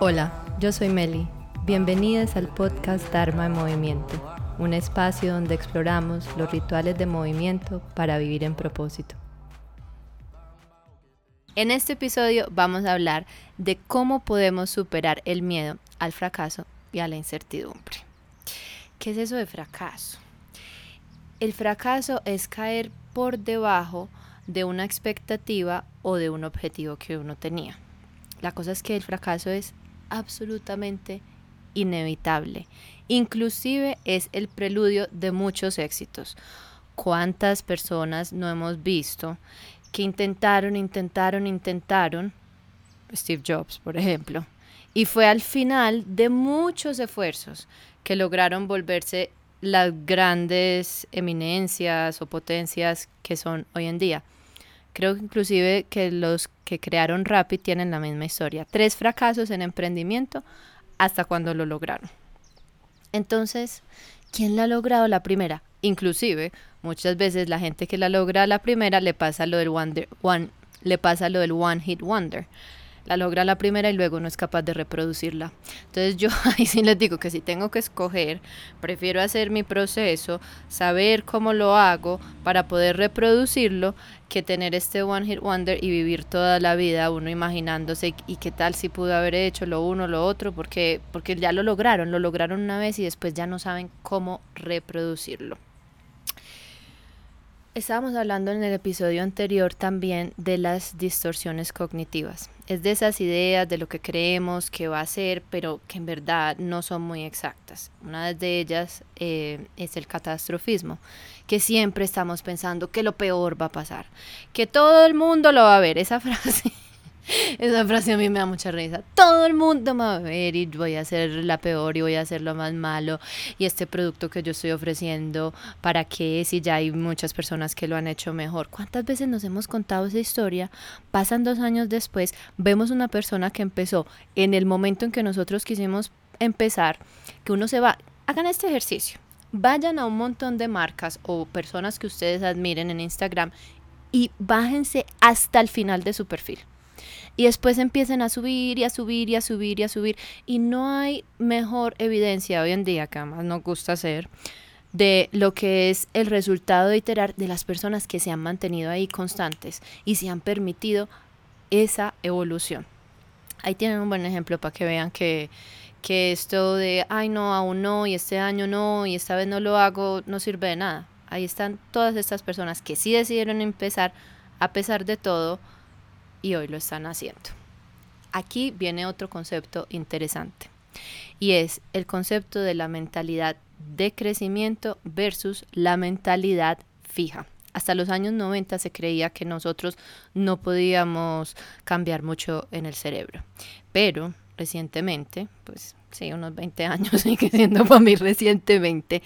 Hola, yo soy Meli. Bienvenidos al podcast Dharma en Movimiento, un espacio donde exploramos los rituales de movimiento para vivir en propósito. En este episodio vamos a hablar de cómo podemos superar el miedo al fracaso y a la incertidumbre. ¿Qué es eso de fracaso? El fracaso es caer por debajo de una expectativa o de un objetivo que uno tenía. La cosa es que el fracaso es absolutamente inevitable. Inclusive es el preludio de muchos éxitos. ¿Cuántas personas no hemos visto que intentaron, intentaron, intentaron? Steve Jobs, por ejemplo. Y fue al final de muchos esfuerzos que lograron volverse las grandes eminencias o potencias que son hoy en día. Creo que inclusive que los que crearon Rapid tienen la misma historia. Tres fracasos en emprendimiento hasta cuando lo lograron. Entonces, ¿quién la ha logrado la primera? Inclusive, muchas veces la gente que la logra la primera le pasa lo del one, le pasa lo del one hit wonder la logra la primera y luego no es capaz de reproducirla. Entonces yo ahí sí les digo que si tengo que escoger, prefiero hacer mi proceso, saber cómo lo hago para poder reproducirlo, que tener este One Hit Wonder y vivir toda la vida uno imaginándose y qué tal si pudo haber hecho lo uno, lo otro, porque, porque ya lo lograron, lo lograron una vez y después ya no saben cómo reproducirlo. Estábamos hablando en el episodio anterior también de las distorsiones cognitivas. Es de esas ideas de lo que creemos que va a ser, pero que en verdad no son muy exactas. Una de ellas eh, es el catastrofismo, que siempre estamos pensando que lo peor va a pasar, que todo el mundo lo va a ver. Esa frase esa frase a mí me da mucha risa. Todo el mundo me va a ver y voy a ser la peor y voy a hacer lo más malo. Y este producto que yo estoy ofreciendo, ¿para qué? Si ya hay muchas personas que lo han hecho mejor. ¿Cuántas veces nos hemos contado esa historia? Pasan dos años después, vemos una persona que empezó en el momento en que nosotros quisimos empezar, que uno se va, hagan este ejercicio. Vayan a un montón de marcas o personas que ustedes admiren en Instagram y bájense hasta el final de su perfil y después empiecen a subir y a subir y a subir y a subir. Y no hay mejor evidencia hoy en día, que además nos gusta hacer, de lo que es el resultado de iterar de las personas que se han mantenido ahí constantes y se han permitido esa evolución. Ahí tienen un buen ejemplo para que vean que, que esto de, ay no, aún no, y este año no, y esta vez no lo hago, no sirve de nada. Ahí están todas estas personas que sí decidieron empezar, a pesar de todo, y hoy lo están haciendo. Aquí viene otro concepto interesante y es el concepto de la mentalidad de crecimiento versus la mentalidad fija. Hasta los años 90 se creía que nosotros no podíamos cambiar mucho en el cerebro, pero recientemente, pues sí, unos 20 años, sigue siendo para mí recientemente,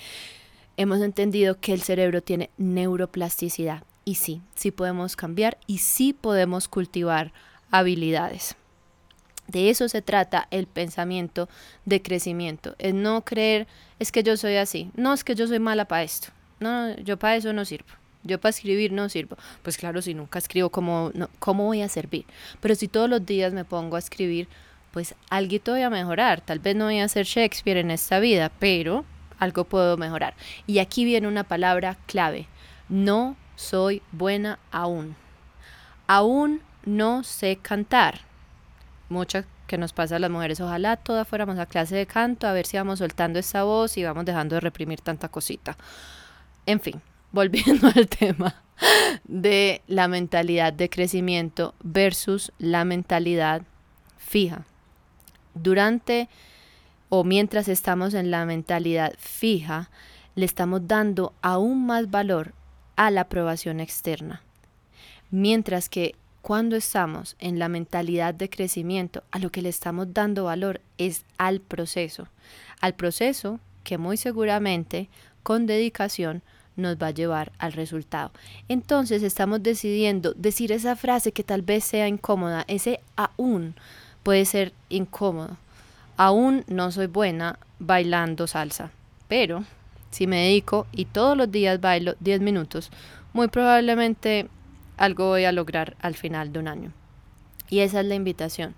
hemos entendido que el cerebro tiene neuroplasticidad y sí, sí podemos cambiar y sí podemos cultivar habilidades. De eso se trata el pensamiento de crecimiento. Es no creer, es que yo soy así. No, es que yo soy mala para esto. No, yo para eso no sirvo. Yo para escribir no sirvo. Pues claro, si nunca escribo, ¿cómo, ¿cómo voy a servir? Pero si todos los días me pongo a escribir, pues algo voy a mejorar. Tal vez no voy a ser Shakespeare en esta vida, pero algo puedo mejorar. Y aquí viene una palabra clave. No soy buena aún. Aún no sé cantar. Mucha que nos pasa a las mujeres. Ojalá todas fuéramos a clase de canto a ver si vamos soltando esa voz y vamos dejando de reprimir tanta cosita. En fin, volviendo al tema de la mentalidad de crecimiento versus la mentalidad fija. Durante o mientras estamos en la mentalidad fija, le estamos dando aún más valor a la aprobación externa. Mientras que cuando estamos en la mentalidad de crecimiento, a lo que le estamos dando valor es al proceso, al proceso que muy seguramente con dedicación nos va a llevar al resultado. Entonces estamos decidiendo decir esa frase que tal vez sea incómoda, ese aún puede ser incómodo. Aún no soy buena bailando salsa, pero si me dedico y todos los días bailo 10 minutos, muy probablemente algo voy a lograr al final de un año. Y esa es la invitación.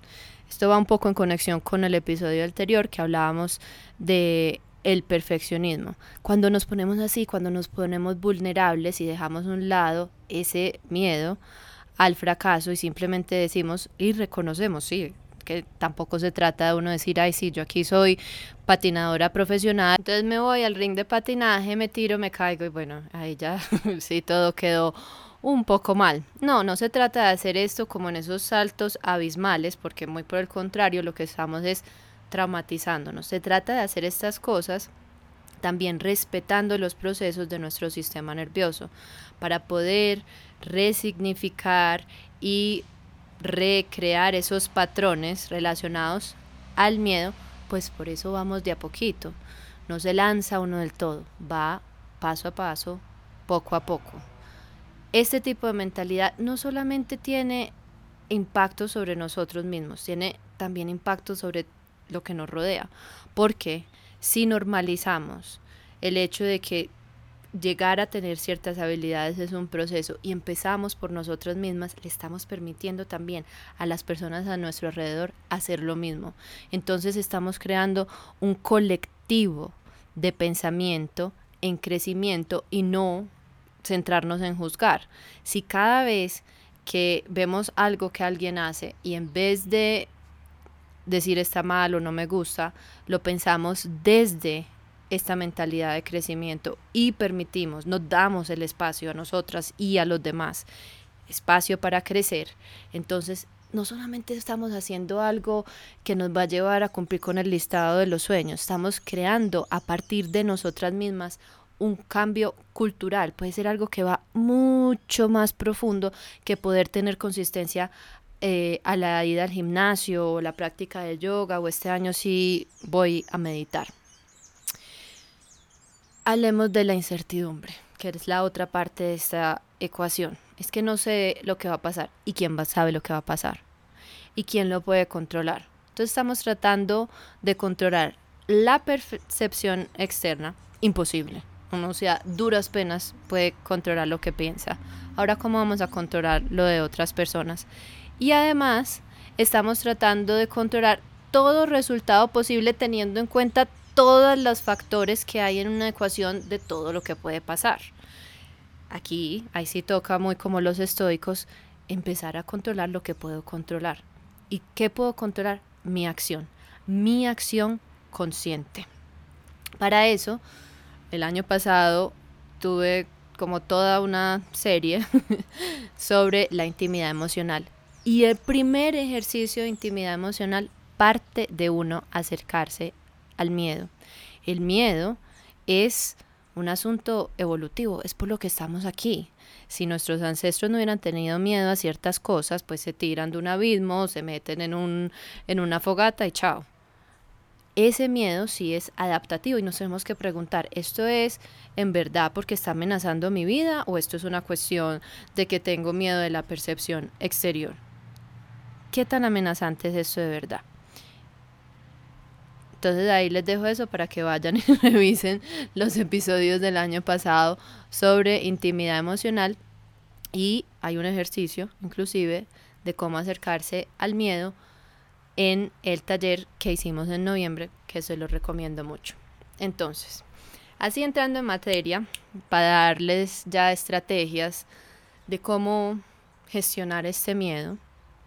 Esto va un poco en conexión con el episodio anterior que hablábamos de el perfeccionismo. Cuando nos ponemos así, cuando nos ponemos vulnerables y dejamos a un lado ese miedo al fracaso y simplemente decimos y reconocemos, sí, que tampoco se trata de uno decir, ay, sí, yo aquí soy patinadora profesional, entonces me voy al ring de patinaje, me tiro, me caigo y bueno, ahí ya sí todo quedó un poco mal. No, no se trata de hacer esto como en esos saltos abismales, porque muy por el contrario, lo que estamos es traumatizándonos. Se trata de hacer estas cosas también respetando los procesos de nuestro sistema nervioso para poder resignificar y recrear esos patrones relacionados al miedo, pues por eso vamos de a poquito. No se lanza uno del todo, va paso a paso, poco a poco. Este tipo de mentalidad no solamente tiene impacto sobre nosotros mismos, tiene también impacto sobre lo que nos rodea, porque si normalizamos el hecho de que llegar a tener ciertas habilidades es un proceso y empezamos por nosotras mismas, le estamos permitiendo también a las personas a nuestro alrededor hacer lo mismo. Entonces estamos creando un colectivo de pensamiento en crecimiento y no centrarnos en juzgar. Si cada vez que vemos algo que alguien hace y en vez de decir está mal o no me gusta, lo pensamos desde esta mentalidad de crecimiento y permitimos, nos damos el espacio a nosotras y a los demás, espacio para crecer, entonces no solamente estamos haciendo algo que nos va a llevar a cumplir con el listado de los sueños, estamos creando a partir de nosotras mismas un cambio cultural, puede ser algo que va mucho más profundo que poder tener consistencia eh, a la ida al gimnasio o la práctica de yoga o este año sí voy a meditar. Hablemos de la incertidumbre, que es la otra parte de esta ecuación. Es que no sé lo que va a pasar y quién va, sabe lo que va a pasar y quién lo puede controlar. Entonces estamos tratando de controlar la percepción externa, imposible. Uno, sea, duras penas puede controlar lo que piensa. Ahora, ¿cómo vamos a controlar lo de otras personas? Y además, estamos tratando de controlar todo resultado posible teniendo en cuenta todos los factores que hay en una ecuación de todo lo que puede pasar. Aquí, ahí sí toca muy como los estoicos, empezar a controlar lo que puedo controlar. ¿Y qué puedo controlar? Mi acción, mi acción consciente. Para eso, el año pasado tuve como toda una serie sobre la intimidad emocional. Y el primer ejercicio de intimidad emocional parte de uno acercarse al miedo. El miedo es un asunto evolutivo, es por lo que estamos aquí. Si nuestros ancestros no hubieran tenido miedo a ciertas cosas, pues se tiran de un abismo, se meten en, un, en una fogata y chao. Ese miedo sí es adaptativo y nos tenemos que preguntar, ¿esto es en verdad porque está amenazando mi vida o esto es una cuestión de que tengo miedo de la percepción exterior? ¿Qué tan amenazante es esto de verdad? Entonces ahí les dejo eso para que vayan y revisen los episodios del año pasado sobre intimidad emocional y hay un ejercicio inclusive de cómo acercarse al miedo en el taller que hicimos en noviembre, que se lo recomiendo mucho. Entonces, así entrando en materia, para darles ya estrategias de cómo gestionar este miedo,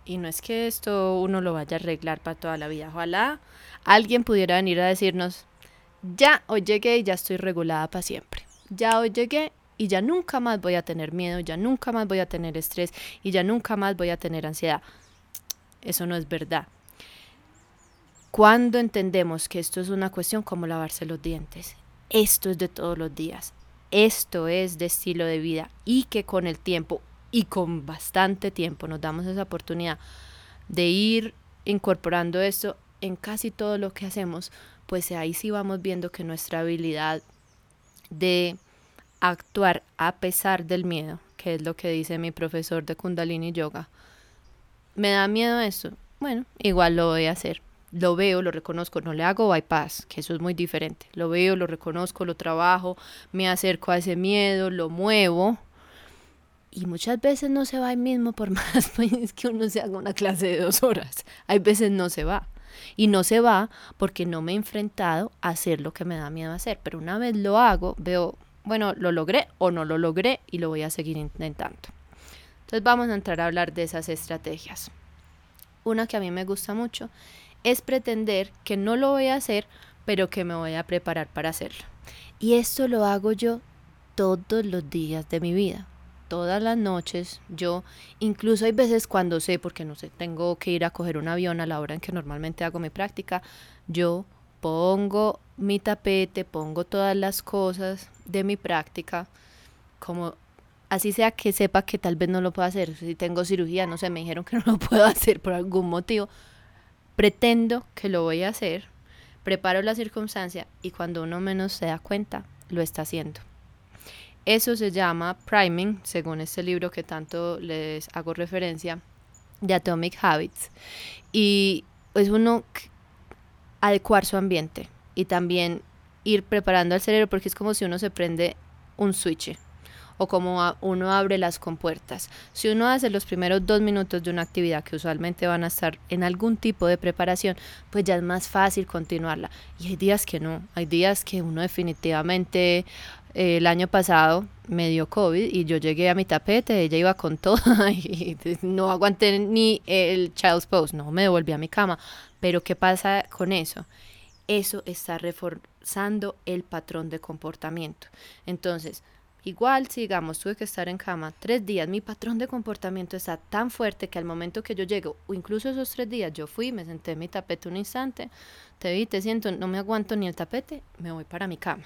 y no es que esto uno lo vaya a arreglar para toda la vida. Ojalá alguien pudiera venir a decirnos, ya hoy llegué y ya estoy regulada para siempre. Ya hoy llegué y ya nunca más voy a tener miedo, ya nunca más voy a tener estrés y ya nunca más voy a tener ansiedad. Eso no es verdad. Cuando entendemos que esto es una cuestión como lavarse los dientes, esto es de todos los días, esto es de estilo de vida y que con el tiempo y con bastante tiempo nos damos esa oportunidad de ir incorporando esto en casi todo lo que hacemos, pues ahí sí vamos viendo que nuestra habilidad de actuar a pesar del miedo, que es lo que dice mi profesor de Kundalini Yoga, me da miedo esto, bueno, igual lo voy a hacer. Lo veo, lo reconozco, no le hago bypass, que eso es muy diferente. Lo veo, lo reconozco, lo trabajo, me acerco a ese miedo, lo muevo, Y muchas veces no se va ahí mismo por más pues, que uno se haga una clase de dos horas. Hay veces no se va. Y no se va porque no me he enfrentado a hacer lo que me da miedo hacer. Pero una vez lo hago, veo, bueno, lo logré o no lo logré y lo voy a seguir intentando. Entonces vamos a entrar a hablar de esas estrategias. Una que a mí me gusta mucho es pretender que no lo voy a hacer, pero que me voy a preparar para hacerlo. Y esto lo hago yo todos los días de mi vida. Todas las noches, yo, incluso hay veces cuando sé, porque no sé, tengo que ir a coger un avión a la hora en que normalmente hago mi práctica, yo pongo mi tapete, pongo todas las cosas de mi práctica, como así sea que sepa que tal vez no lo puedo hacer. Si tengo cirugía, no sé, me dijeron que no lo puedo hacer por algún motivo. Pretendo que lo voy a hacer, preparo la circunstancia y cuando uno menos se da cuenta, lo está haciendo. Eso se llama priming, según este libro que tanto les hago referencia, de Atomic Habits. Y es uno adecuar su ambiente y también ir preparando al cerebro porque es como si uno se prende un switch o como uno abre las compuertas. Si uno hace los primeros dos minutos de una actividad que usualmente van a estar en algún tipo de preparación, pues ya es más fácil continuarla. Y hay días que no, hay días que uno definitivamente el año pasado me dio COVID y yo llegué a mi tapete, ella iba con todo y no aguanté ni el child's pose, no me devolví a mi cama. Pero ¿qué pasa con eso? Eso está reforzando el patrón de comportamiento. Entonces, Igual, si digamos, tuve que estar en cama tres días, mi patrón de comportamiento está tan fuerte que al momento que yo llego, o incluso esos tres días, yo fui, me senté en mi tapete un instante, te vi, te siento, no me aguanto ni el tapete, me voy para mi cama.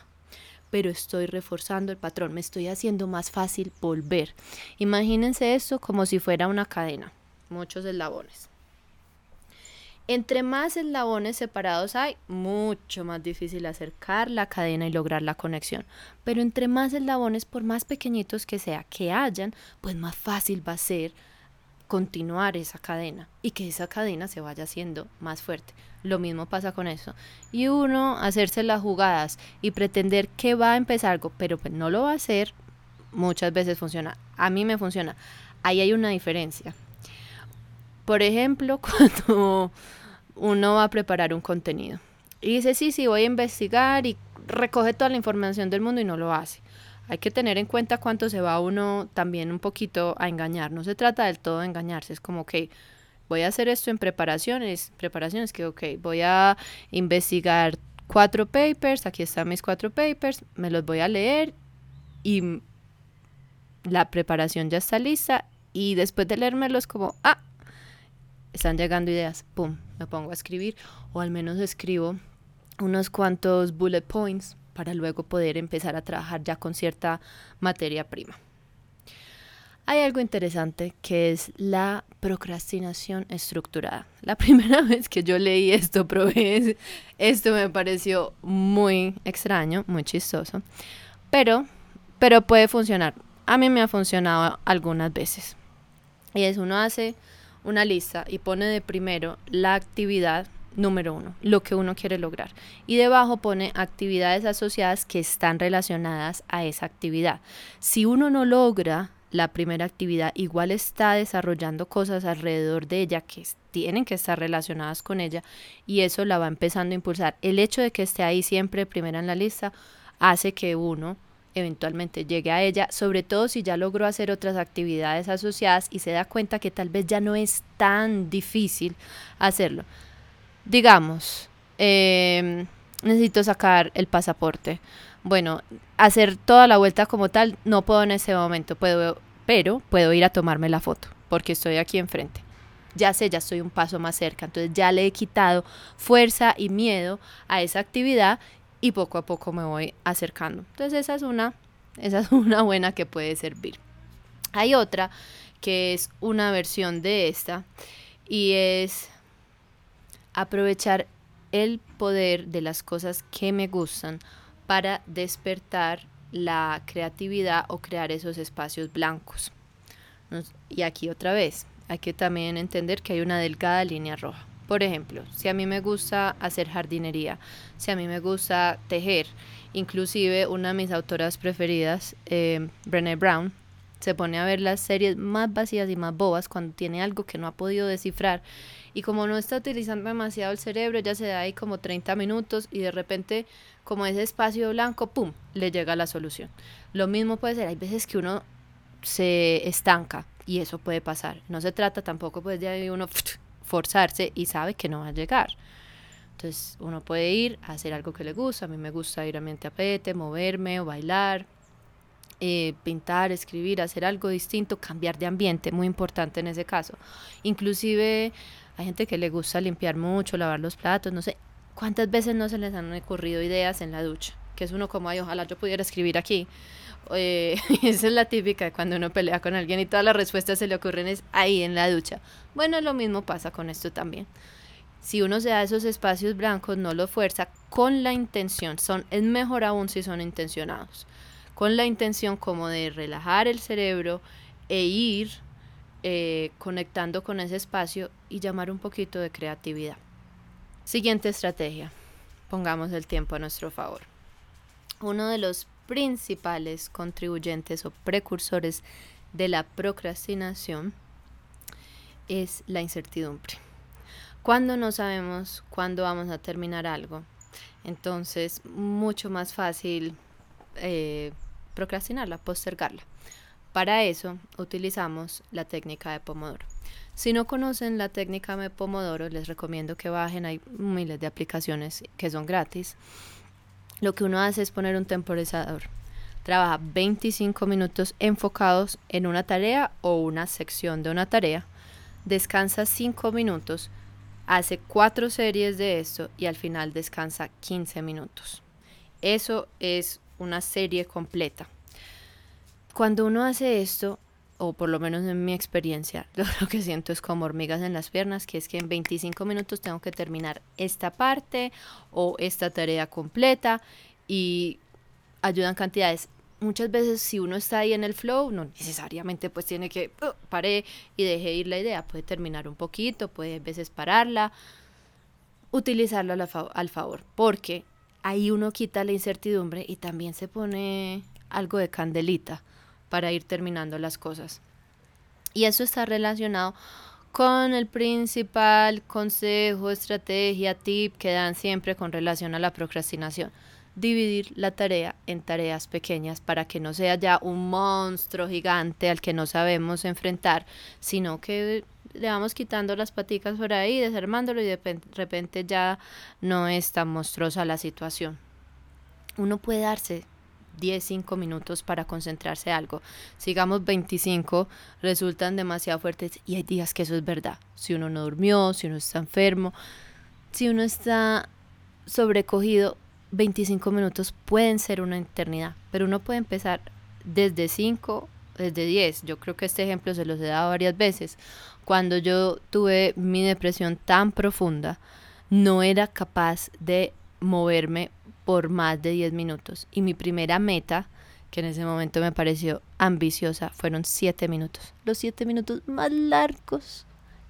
Pero estoy reforzando el patrón, me estoy haciendo más fácil volver. Imagínense esto como si fuera una cadena, muchos eslabones. Entre más eslabones separados hay, mucho más difícil acercar la cadena y lograr la conexión. Pero entre más eslabones, por más pequeñitos que sea, que hayan, pues más fácil va a ser continuar esa cadena y que esa cadena se vaya haciendo más fuerte. Lo mismo pasa con eso. Y uno hacerse las jugadas y pretender que va a empezar algo, pero pues no lo va a hacer, muchas veces funciona. A mí me funciona. Ahí hay una diferencia. Por ejemplo, cuando uno va a preparar un contenido y dice, sí, sí, voy a investigar y recoge toda la información del mundo y no lo hace. Hay que tener en cuenta cuánto se va uno también un poquito a engañar. No se trata del todo de engañarse, es como que voy a hacer esto en preparaciones, preparaciones que, ok, voy a investigar cuatro papers, aquí están mis cuatro papers, me los voy a leer y la preparación ya está lista y después de leérmelos como, ah, están llegando ideas, pum, me pongo a escribir o al menos escribo unos cuantos bullet points para luego poder empezar a trabajar ya con cierta materia prima. Hay algo interesante que es la procrastinación estructurada. La primera vez que yo leí esto, probé esto me pareció muy extraño, muy chistoso, pero, pero puede funcionar. A mí me ha funcionado algunas veces. Y es uno hace una lista y pone de primero la actividad número uno, lo que uno quiere lograr. Y debajo pone actividades asociadas que están relacionadas a esa actividad. Si uno no logra la primera actividad, igual está desarrollando cosas alrededor de ella que tienen que estar relacionadas con ella y eso la va empezando a impulsar. El hecho de que esté ahí siempre primera en la lista hace que uno eventualmente llegue a ella, sobre todo si ya logró hacer otras actividades asociadas y se da cuenta que tal vez ya no es tan difícil hacerlo. Digamos, em, necesito sacar el pasaporte. Bueno, hacer toda la vuelta como tal no puedo en ese momento, puedo, pero puedo ir a tomarme la foto porque estoy aquí enfrente. Ya sé, ya estoy un paso más cerca, entonces ya le he quitado fuerza y miedo a esa actividad y poco a poco me voy acercando. Entonces esa es una, esa es una buena que puede servir. Hay otra que es una versión de esta y es aprovechar el poder de las cosas que me gustan para despertar la creatividad o crear esos espacios blancos. Y aquí otra vez, hay que también entender que hay una delgada línea roja. Por ejemplo, si a mí me gusta hacer jardinería, si a mí me gusta tejer, inclusive una de mis autoras preferidas, eh, Brené Brown, se pone a ver las series más vacías y más bobas cuando tiene algo que no ha podido descifrar. Y como no está utilizando demasiado el cerebro, ya se da ahí como 30 minutos y de repente, como ese espacio blanco, ¡pum!, le llega la solución. Lo mismo puede ser, hay veces que uno se estanca y eso puede pasar. No se trata tampoco pues de uno forzarse y sabe que no va a llegar. Entonces uno puede ir a hacer algo que le gusta. A mí me gusta ir a mi tapete, moverme o bailar, eh, pintar, escribir, hacer algo distinto, cambiar de ambiente, muy importante en ese caso. Inclusive hay gente que le gusta limpiar mucho, lavar los platos, no sé cuántas veces no se les han ocurrido ideas en la ducha, que es uno como, ay, ojalá yo pudiera escribir aquí. Eh, esa es la típica de cuando uno pelea con alguien y todas las respuestas se le ocurren es ahí en la ducha. Bueno, lo mismo pasa con esto también. Si uno se da esos espacios blancos, no lo fuerza con la intención, son, es mejor aún si son intencionados con la intención como de relajar el cerebro e ir eh, conectando con ese espacio y llamar un poquito de creatividad. Siguiente estrategia. Pongamos el tiempo a nuestro favor. Uno de los principales contribuyentes o precursores de la procrastinación es la incertidumbre. Cuando no sabemos cuándo vamos a terminar algo, entonces mucho más fácil eh, procrastinarla, postergarla. Para eso utilizamos la técnica de Pomodoro. Si no conocen la técnica de Pomodoro, les recomiendo que bajen, hay miles de aplicaciones que son gratis. Lo que uno hace es poner un temporizador. Trabaja 25 minutos enfocados en una tarea o una sección de una tarea. Descansa 5 minutos, hace 4 series de esto y al final descansa 15 minutos. Eso es una serie completa. Cuando uno hace esto, o por lo menos en mi experiencia, lo que siento es como hormigas en las piernas, que es que en 25 minutos tengo que terminar esta parte o esta tarea completa y ayudan cantidades. Muchas veces si uno está ahí en el flow, no necesariamente pues tiene que uh, pare y deje ir la idea, puede terminar un poquito, puede a veces pararla, utilizarlo al favor, porque ahí uno quita la incertidumbre y también se pone algo de candelita para ir terminando las cosas. Y eso está relacionado con el principal consejo, estrategia, tip que dan siempre con relación a la procrastinación. Dividir la tarea en tareas pequeñas para que no sea ya un monstruo gigante al que no sabemos enfrentar, sino que le vamos quitando las paticas por ahí, desarmándolo y de repente ya no es tan monstruosa la situación. Uno puede darse 10, 5 minutos para concentrarse algo. Sigamos 25, resultan demasiado fuertes y hay días que eso es verdad. Si uno no durmió, si uno está enfermo, si uno está sobrecogido, 25 minutos pueden ser una eternidad, pero uno puede empezar desde 5, desde 10. Yo creo que este ejemplo se los he dado varias veces cuando yo tuve mi depresión tan profunda, no era capaz de moverme por más de 10 minutos. Y mi primera meta, que en ese momento me pareció ambiciosa, fueron 7 minutos. Los 7 minutos más largos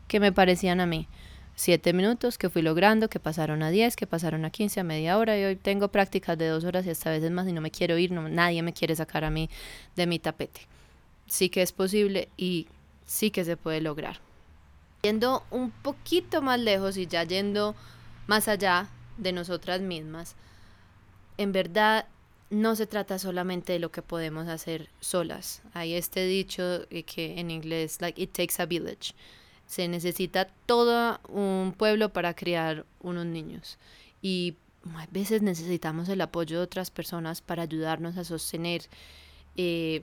que me parecían a mí. 7 minutos que fui logrando, que pasaron a 10, que pasaron a 15, a media hora. Y hoy tengo prácticas de 2 horas y hasta veces más y no me quiero ir, no, nadie me quiere sacar a mí de mi tapete. Sí que es posible y sí que se puede lograr. Yendo un poquito más lejos y ya yendo más allá de nosotras mismas, en verdad no se trata solamente de lo que podemos hacer solas. Hay este dicho que en inglés, like, it takes a village. Se necesita todo un pueblo para criar unos niños. Y a veces necesitamos el apoyo de otras personas para ayudarnos a sostener eh,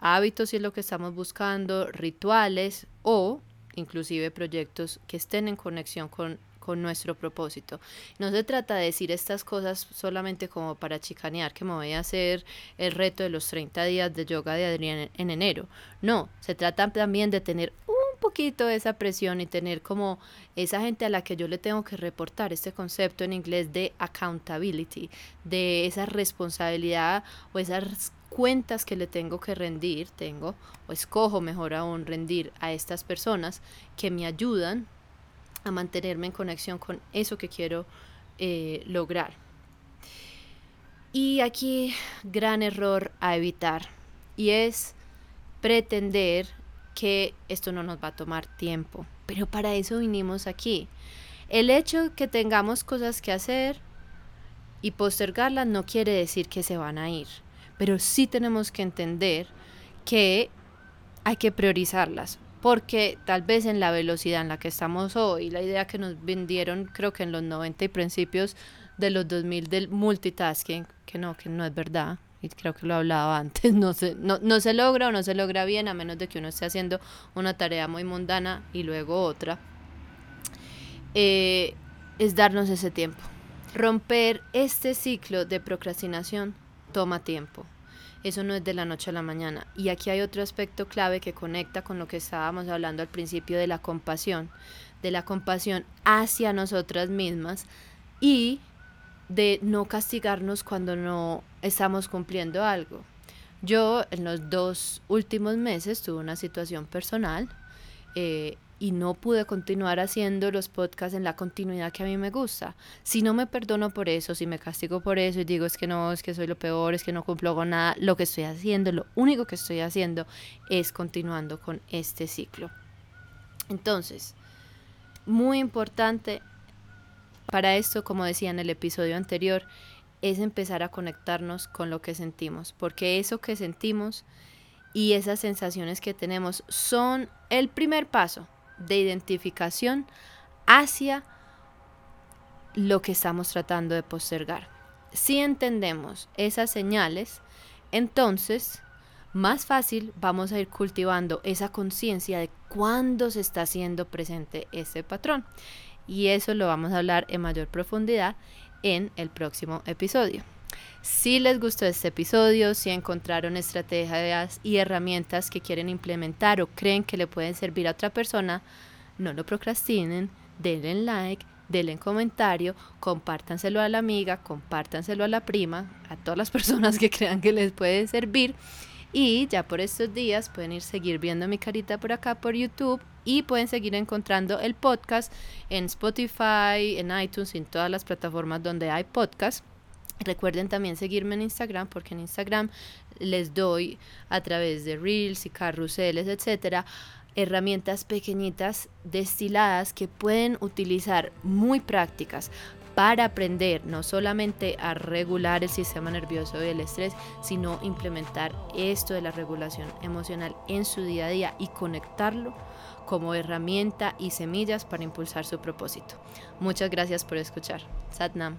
hábitos si es lo que estamos buscando, rituales o inclusive proyectos que estén en conexión con, con nuestro propósito. No se trata de decir estas cosas solamente como para chicanear que me voy a hacer el reto de los 30 días de yoga de Adrián en enero. No, se trata también de tener poquito esa presión y tener como esa gente a la que yo le tengo que reportar este concepto en inglés de accountability, de esa responsabilidad o esas cuentas que le tengo que rendir, tengo, o escojo mejor aún rendir a estas personas que me ayudan a mantenerme en conexión con eso que quiero eh, lograr. Y aquí gran error a evitar y es pretender que esto no nos va a tomar tiempo. Pero para eso vinimos aquí. El hecho que tengamos cosas que hacer y postergarlas no quiere decir que se van a ir. Pero sí tenemos que entender que hay que priorizarlas. Porque tal vez en la velocidad en la que estamos hoy, la idea que nos vendieron creo que en los 90 y principios de los 2000 del multitasking, que no, que no es verdad, y creo que lo hablaba antes, no se, no, no se logra o no se logra bien a menos de que uno esté haciendo una tarea muy mundana y luego otra, eh, es darnos ese tiempo. Romper este ciclo de procrastinación toma tiempo. Eso no es de la noche a la mañana. Y aquí hay otro aspecto clave que conecta con lo que estábamos hablando al principio de la compasión, de la compasión hacia nosotras mismas y de no castigarnos cuando no estamos cumpliendo algo. Yo en los dos últimos meses tuve una situación personal eh, y no pude continuar haciendo los podcasts en la continuidad que a mí me gusta. Si no me perdono por eso, si me castigo por eso y digo es que no, es que soy lo peor, es que no cumplo con nada, lo que estoy haciendo, lo único que estoy haciendo es continuando con este ciclo. Entonces, muy importante para esto, como decía en el episodio anterior, es empezar a conectarnos con lo que sentimos, porque eso que sentimos y esas sensaciones que tenemos son el primer paso de identificación hacia lo que estamos tratando de postergar. Si entendemos esas señales, entonces más fácil vamos a ir cultivando esa conciencia de cuándo se está haciendo presente ese patrón y eso lo vamos a hablar en mayor profundidad en el próximo episodio. Si les gustó este episodio, si encontraron estrategias y herramientas que quieren implementar o creen que le pueden servir a otra persona, no lo procrastinen, denle like, denle comentario, compártanselo a la amiga, compártanselo a la prima, a todas las personas que crean que les puede servir. Y ya por estos días pueden ir seguir viendo mi carita por acá por YouTube y pueden seguir encontrando el podcast en Spotify, en iTunes, en todas las plataformas donde hay podcast. Recuerden también seguirme en Instagram porque en Instagram les doy a través de reels y carruseles, etcétera, herramientas pequeñitas destiladas que pueden utilizar muy prácticas para aprender no solamente a regular el sistema nervioso y el estrés, sino implementar esto de la regulación emocional en su día a día y conectarlo como herramienta y semillas para impulsar su propósito. Muchas gracias por escuchar. Satnam.